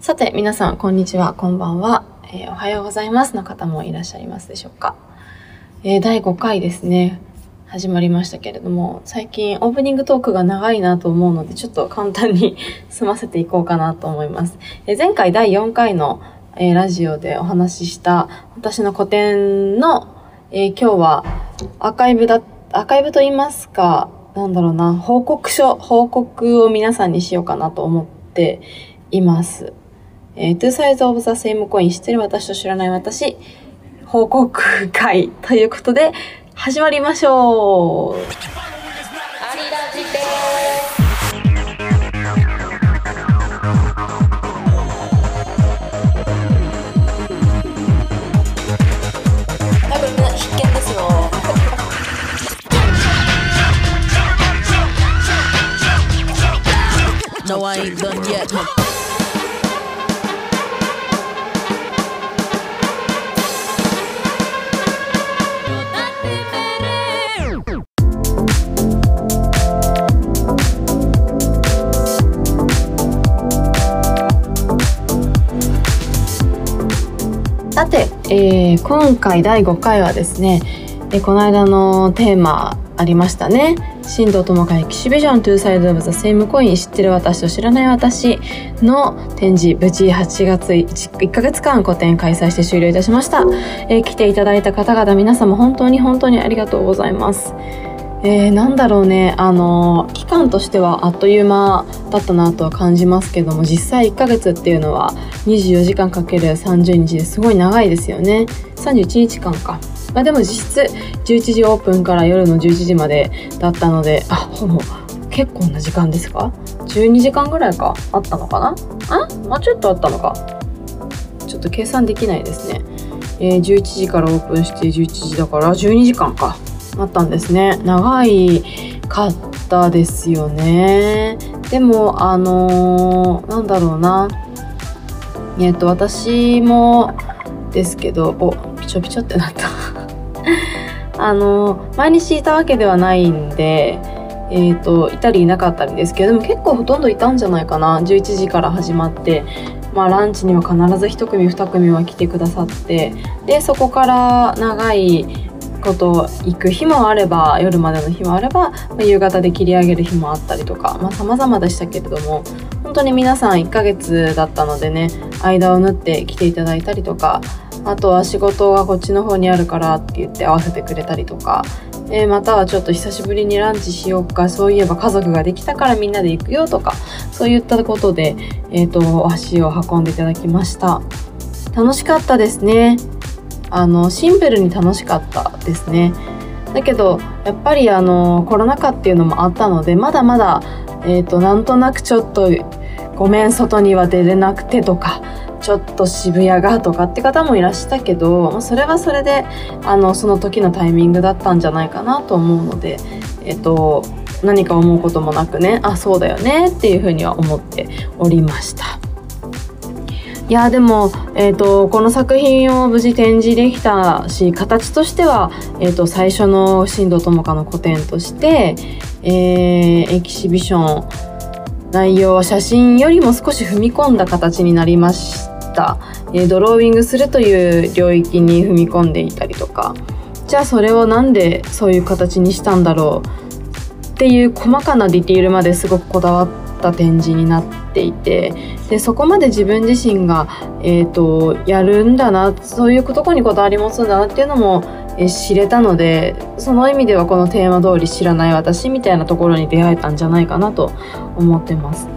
さて、皆さん、こんにちは、こんばんは。えーおはようございますの方もいらっしゃいますでしょうか。えー第5回ですね。始まりましたけれども、最近オープニングトークが長いなと思うので、ちょっと簡単に 済ませていこうかなと思います。えー前回第4回の、えラジオでお話しした私の個展の、え今日はアーカイブだ、アーカイブと言いますか、なんだろうな、報告書、報告を皆さんにしようかなと思っています。えー、Two Sides of the Same Coin 知ってる私と知らない私報告会 ということで始まりましょう えー今回第5回はですね、えーこの間のテーマありましたね。新藤智香エキシビジョントゥーサイドオブザセイムコイン知ってる私と知らない私の展示無事8月 1, 1ヶ月間個展開催して終了いたしました、えー来ていただいた方々皆様本当に本当にありがとうございます。えー、なんだろうね。あの期間としてはあっという間だったなとは感じますけども実際1ヶ月っていうのは24時間かける30日ですごい長いですよね。31日間か。まあでも実質11時オープンから夜の11時までだったのであほぼ結構な時間ですか？12時間ぐらいか。あったのかな？あ？もうちょっとあったのか。ちょっと計算できないですね、えー11時からオープンして11時だから12時間か。あったんですね。長いかったですよね。でもあのーなんだろうな。えっ、と私もですけどおピチョピチョってなった。あのー毎日いたわけではないんでえー、といたりいなかったりですけどでも結構ほとんどいたんじゃないかな。11時から始まってまあランチには必ず1組2組は来てくださってでそこから長いこと行く日もあれば夜までの日もあれば、まあ夕方で切り上げる日もあったりとかまあ様々でしたけれども本当に皆さん1ヶ月だったのでね間を縫って来ていただいたりとかあとは仕事がこっちの方にあるからって言って合わせてくれたりとか、えーまたはちょっと久しぶりにランチしようかそういえば家族ができたからみんなで行くよとかそういったことで、えー、と足を運んでいただきました。楽しかったですね。あのシンプルに楽しかったですねだけどやっぱりあのコロナ禍っていうのもあったのでまだまだ、えー、となんとなくちょっとごめん外には出れなくてとかちょっと渋谷がとかって方もいらしたけどそれはそれであのその時のタイミングだったんじゃないかなと思うので、えっと何か思うこともなくねあそうだよねっていうふうには思っておりました。いやでも、えー、とこの作品を無事展示できたし形としては、えー、と最初の新藤智香の個展として、えーエキシビション内容は写真よりも少し踏み込んだ形になりました、えードローイングするという領域に踏み込んでいたりとか。じゃあそれをなんでそういう形にしたんだろうっていう細かなディティールまですごくこだわった展示になってていてでそこまで自分自身が、えー、とやるんだなそういうとこにこだわり持つんだなっていうのも、えー知れたのでその意味ではこのテーマ通り知らない私みたいなところに出会えたんじゃないかなと思ってます。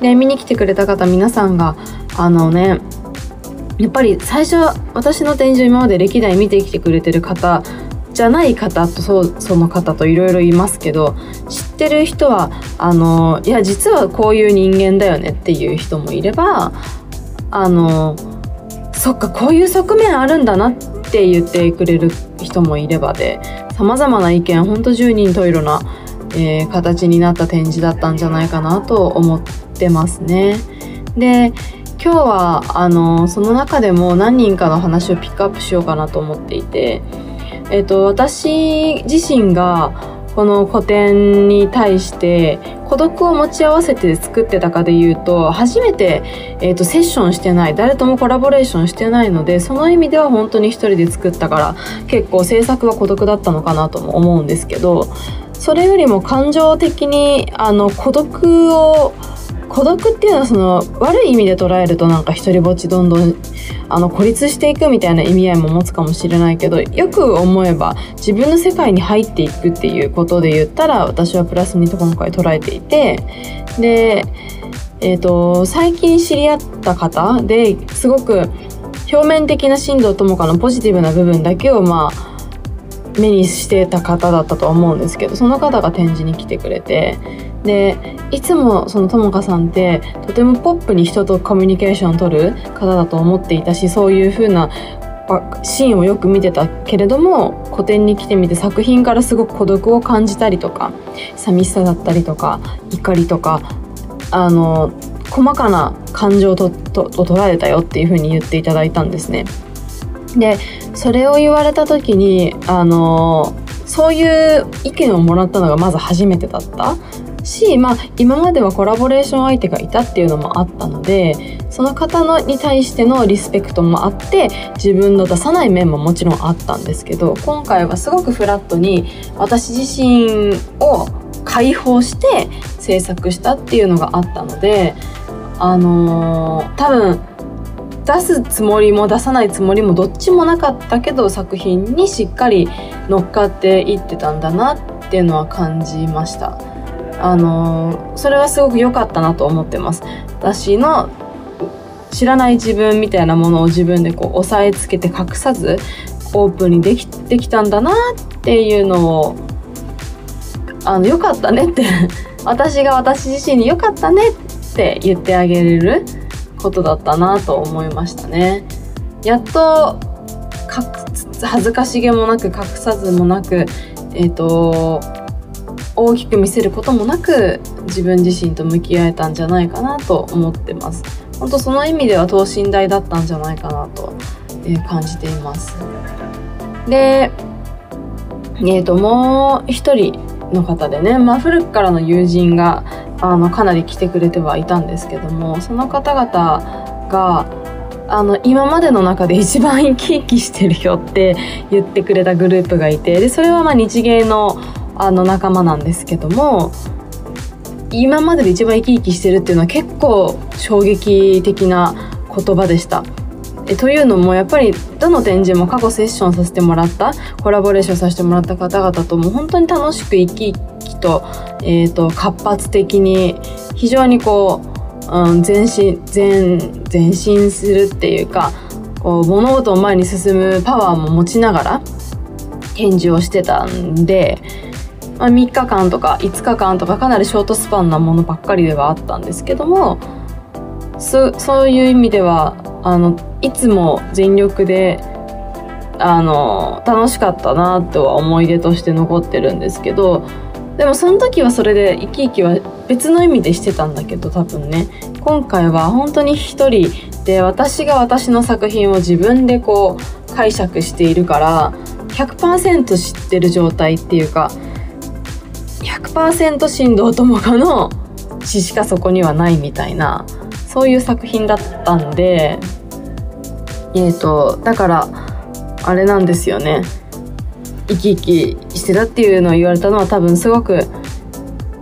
で見に来てくれた方皆さんがあのねやっぱり最初私の展示を今まで歴代見てきてくれてる方じゃない方とそその方といろいろいますけど知ってる人はあのいや実はこういう人間だよねっていう人もいればあのそっかこういう側面あるんだなって言ってくれる人もいればで様々な意見ほんと十人十色な、えー形になった展示だったんじゃないかなと思ってますね。で今日はあのその中でも何人かの話をピックアップしようかなと思っていて、えっと私自身がこの個展に対して孤独を持ち合わせて作ってたかで言うと初めて、えーと、セッションしてない誰ともコラボレーションしてないのでその意味では本当に一人で作ったから結構制作は孤独だったのかなとも思うんですけどそれよりも感情的にあの孤独を孤独っていうのはその悪い意味で捉えるとなんか一人ぼっちどんどんあの孤立していくみたいな意味合いも持つかもしれないけどよく思えば自分の世界に入っていくっていうことで言ったら私はプラスに今回捉えていてで、えーと、最近知り合った方ですごく表面的な進藤智香のポジティブな部分だけをまあ目にしてた方だったと思うんですけどその方が展示に来てくれてでいつもそのともかさんってとてもポップに人とコミュニケーションを取る方だと思っていたしそういう風なシーンをよく見てたけれども個展に来てみて作品からすごく孤独を感じたりとか寂しさだったりとか怒りとかあの細かな感情ととと捉えたよっていう風に言っていただいたんですね。でそれを言われた時にあのそういう意見をもらったのがまず初めてだった。し、まあ、今まではコラボレーション相手がいたっていうのもあったのでその方のに対してのリスペクトもあって自分の出さない面ももちろんあったんですけど今回はすごくフラットに私自身を解放して制作したっていうのがあったのであのー、多分出すつもりも出さないつもりもどっちもなかったけど作品にしっかり乗っかっていってたんだなっていうのは感じました。あのそれはすごく良かったなと思ってます。私の知らない自分みたいなものを自分でこう押さえつけて隠さずオープンにできできたんだなっていうのをあの良かったねって 私が私自身に良かったねって言ってあげれることだったなと思いましたね。やっと恥ずかしげもなく隠さずもなく、えーと、大きく見せることもなく自分自身と向き合えたんじゃないかなと思ってます。本当その意味では等身大だったんじゃないかなと、え感じています。で、えーともう一人の方でね、まあ、古くからの友人があのかなり来てくれてはいたんですけどもその方々があの今までの中で一番生き生きしてるよって言ってくれたグループがいてでそれはま日芸のあの仲間なんですけども今までで一番生き生きしてるっていうのは結構衝撃的な言葉でした。えというのもやっぱりどの展示も過去セッションさせてもらったコラボレーションさせてもらった方々とも本当に楽しく生き生きと,、えーと、活発的に非常にこう、うん、前進前前進するっていうかこう物事を前に進むパワーも持ちながら展示をしてたんで、まあ、3日間とか5日間とかかなりショートスパンなものばっかりではあったんですけどもそういう意味ではあのいつも全力であの楽しかったなとは思い出として残ってるんですけどでもその時はそれで生き生きは別の意味でしてたんだけど多分ね。今回は本当に一人で私が私の作品を自分でこう解釈しているから100%知ってる状態っていうか100%振動友果の詩しかそこにはないみたいなそういう作品だったんでえ、ー、とだからあれなんですよね生き生きしてたっていうのを言われたのは多分すごく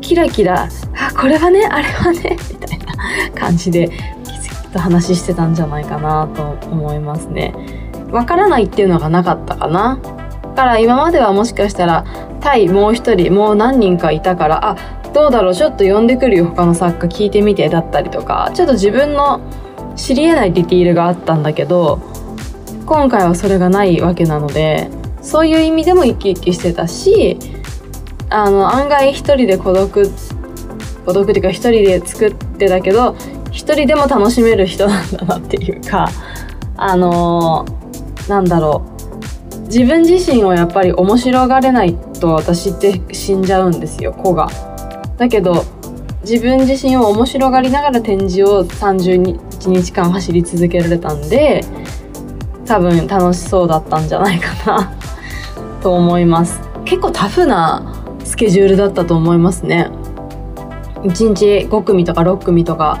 キラキラあこれはねあれはね みたいな感じできと話してたんじゃないかなと思いますね。わからないっていうのがなかったかな。だから今まではもしかしたら対もう一人もう何人かいたからあどうだろうちょっと呼んでくるよ他の作家聞いてみてだったりとかちょっと自分の知り得ないディティールがあったんだけど今回はそれがないわけなのでそういう意味でも生き生きしてたしあの案外一人で孤独孤独っていうか一人で作ってたけど一人でも楽しめる人なんだなっていうかあのー、なんだろう自分自身をやっぱり面白がれないと私って死んじゃうんですよ子が。だけど自分自身を面白がりながら展示を1日間走り続けられたんで多分楽しそうだったんじゃないかな と思います結構タフなスケジュールだったと思いますね1日5組とか6組とか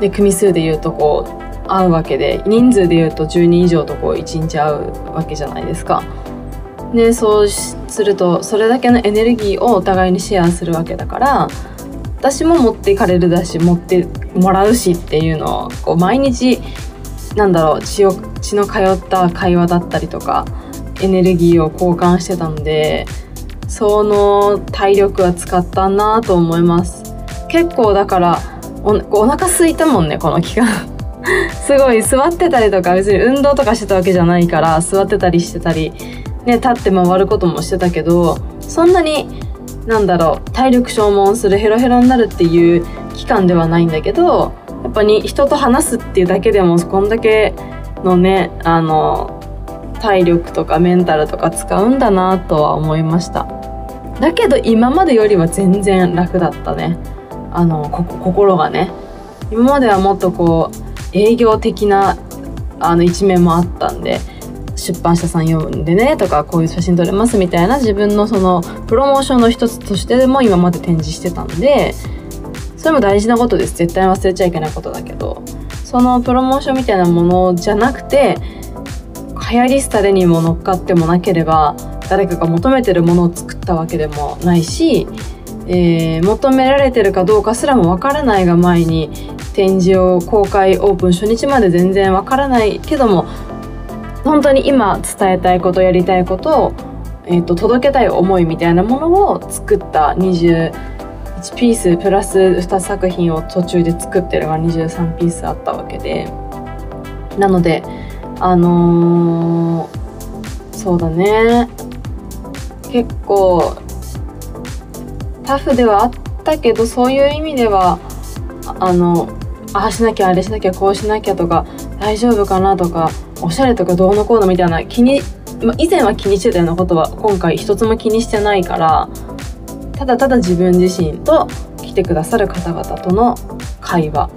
で組数でいうとこう会うわけで人数でいうと10人以上とこう1日会うわけじゃないですか。でそうするとそれだけのエネルギーをお互いにシェアするわけだから私も持っていかれるだし持ってもらうしっていうのをこう毎日なんだろう血を血の通った会話だったりとかエネルギーを交換してたのでその体力は使ったなと思います。結構だからおお腹空いたもんねこの期間。すごい座ってたりとか別に運動とかしてたわけじゃないから座ってたりしてたりね立って回ることもしてたけどそんなになんだろう体力消耗するヘロヘロになるっていう期間ではないんだけどやっぱり人と話すっていうだけでもこんだけのねあの体力とかメンタルとか使うんだなとは思いました。だけど今までよりは全然楽だったね。あの心がね。今まではもっとこう営業的なあの一面もあったんで出版社さん読んでねとかこういう写真撮れますみたいな自分のそのプロモーションの一つとしてでも今まで展示してたんでそれも大事なことです。絶対忘れちゃいけないことだけどそのプロモーションみたいなものじゃなくて流行り廃れにも乗っかってもなければ誰かが求めてるものを作ったわけでもないし、えー、求められてるかどうかすらもわからないが前に展示を公開オープン初日まで全然わからないけども本当に今伝えたいことやりたいことを、えーと、届けたい思いみたいなものを作った21ピースプラス2作品を途中で作ってるが23ピースあったわけで。なのであのー、そうだね。結構タフではあったけどそういう意味ではあのああしなきゃあれしなきゃこうしなきゃとか大丈夫かなとかおしゃれとかどうのこうのみたいな気に、ま以前は気にしてたようなことは今回一つも気にしてないからただただ自分自身と来てくださる方々との会話。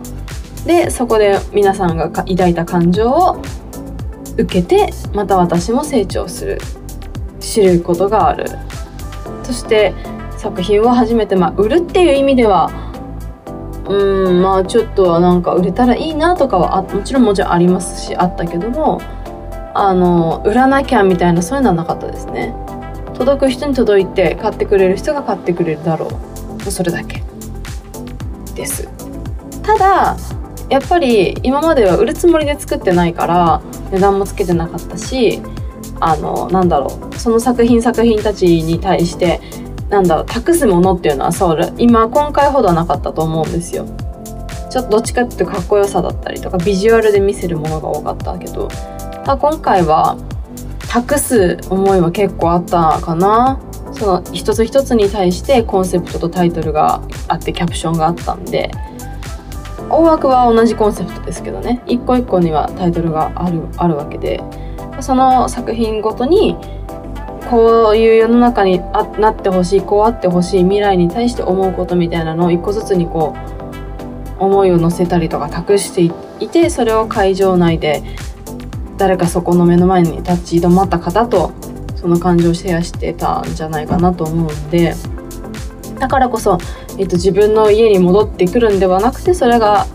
でそこで皆さんが抱いた感情を受けてまた私も成長する。知ることがある。そして作品を初めて、まあ、売るっていう意味ではうんまあちょっとなんか売れたらいいなとかはあもちろんもちろんありますしあったけどもあの売らなきゃみたいなそういうのはなかったですね。届く人に届いて買ってくれる人が買ってくれるだろう。それだけです。ただやっぱり今までは売るつもりで作ってないから値段もつけてなかったしあのなんだろう。その作品作品たちに対してなんだろう託すものっていうのはそう今今回ほどはなかったと思うんですよ。ちょっとどっちかっていうとかっこよさだったりとかビジュアルで見せるものが多かったけど。今回は託す思いは結構あったかな。その一つ一つに対してコンセプトとタイトルがあってキャプションがあったんで。大枠は同じコンセプトですけどね。一個一個にはタイトルがあるあるわけで。その作品ごとにこういう世の中にあなってほしいこうあってほしい未来に対して思うことみたいなのを一個ずつにこう思いを乗せたりとか託していてそれを会場内で誰かそこの目の前に立ち止まった方とその感情をシェアしてたんじゃないかなと思うんでだからこそ、えっと、自分の家に戻ってくるんではなくてそれが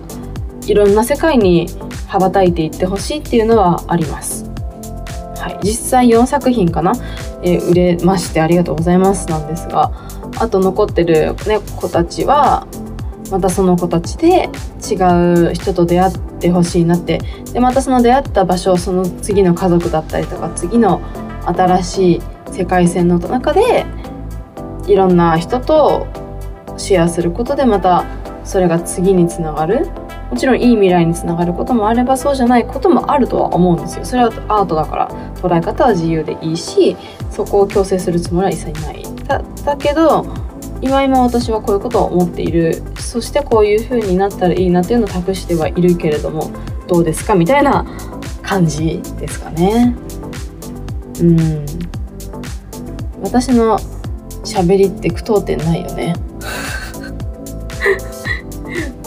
いろんな世界に羽ばたいていってほしいっていうのはあります。はい、実際4作品かな、え、売れましてありがとうございますなんですがあと残ってる、ね、子たちはまたその子たちで違う人と出会ってほしいなって。でまたその出会った場所をその次の家族だったりとか次の新しい世界線の中でいろんな人とシェアすることでまたそれが次につながるもちろんいい未来につながることもあればそうじゃないこともあるとは思うんですよ。それはアートだから。捉え方は自由でいいしそこを強制するつもりは一切ない。だだけど今今私はこういうことを思っている。そしてこういう風になったらいいなっていうのを託してはいるけれどもどうですかみたいな感じですかね。うん。私の喋りって句読点ないよね。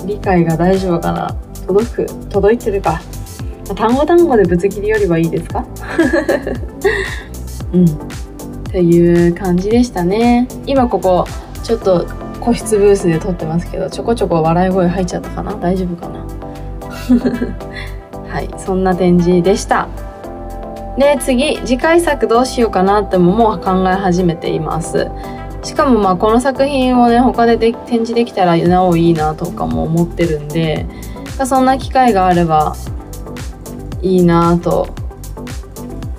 理解が大丈夫かな？届く？届いてるか？単語単語でぶつ切りよりはいいですか？うん。という感じでしたね。今ここちょっと個室ブースで撮ってますけどちょこちょこ笑い声入っちゃったかな？大丈夫かな？はいそんな展示でした。で次次回作どうしようかなってももう考え始めていますしかもまあこの作品をね他でで展示できたらなおいいなとかも思ってるんでそんな機会があればいいなと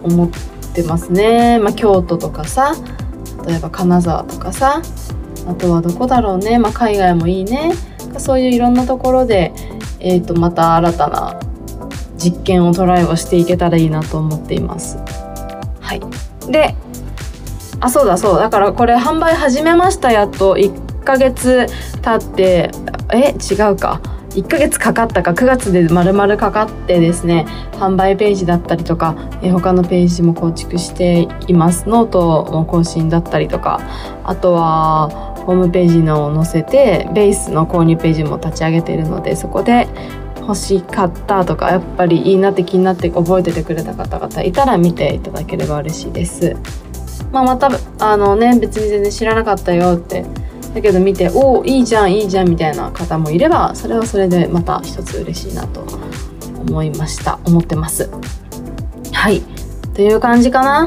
思ってますね、まあ、京都とかさ例えば金沢とかさあとはどこだろうね、まあ、海外もいいね。そういういろんなところで、えー、とまた新たな実験をトライをしていけたらいいなと思っています。はい、であそうだそうだ。からこれ販売始めましたやっと1ヶ月経ってえ違うか。1ヶ月かかったか。9月で丸々かかってですね販売ページだったりとか、え他のページも構築していますノートも更新だったりとか。あとはホームページのを載せてベースの購入ページも立ち上げているのでそこで欲しかったとかやっぱりいいなって気になって覚えててくれた方々いたら見ていただければ嬉しいです。まあ、またあのね別に全然知らなかったよって。だけど見ておおいいじゃんいいじゃんみたいな方もいればそれはそれでまた一つ嬉しいなと思いました。思ってます。はい。という感じかな。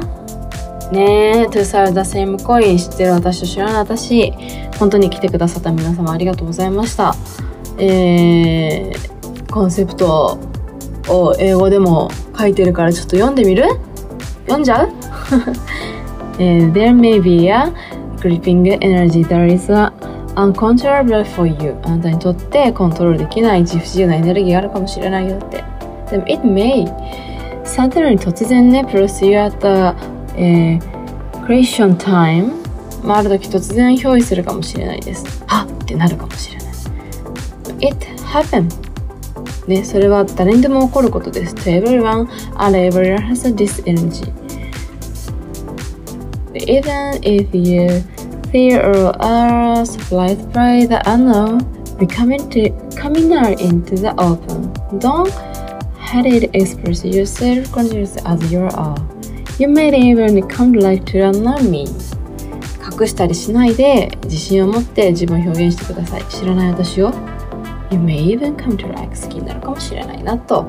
ねえ To Sell the Same Coin 知ってる私と知らない私本当に来てくださった皆様ありがとうございました。えー、コンセプトを英語でも書いてるからちょっと読んでみる？読んじゃう？There may be a gripping energy that is uncontrollable for you あなたにとってコントロールできない自不自由なエネルギーがあるかもしれないよってでも it may suddenly 突然ね plus you at the、えー、creation time まあ、る時突然憑依するかもしれないですはっってなるかもしれない It happened ね、それは誰にでも起こることです。To everyone, and everyone has this energy. Even if you fear or are surprised by the unknown, becoming to, coming out into the open. Don't hide express yourself conscious as you are. You may even come like to unknown me. 隠したりしないで自信を持って自分を表現してください。知らない私を You may even come to like 好きになるかもしれないなと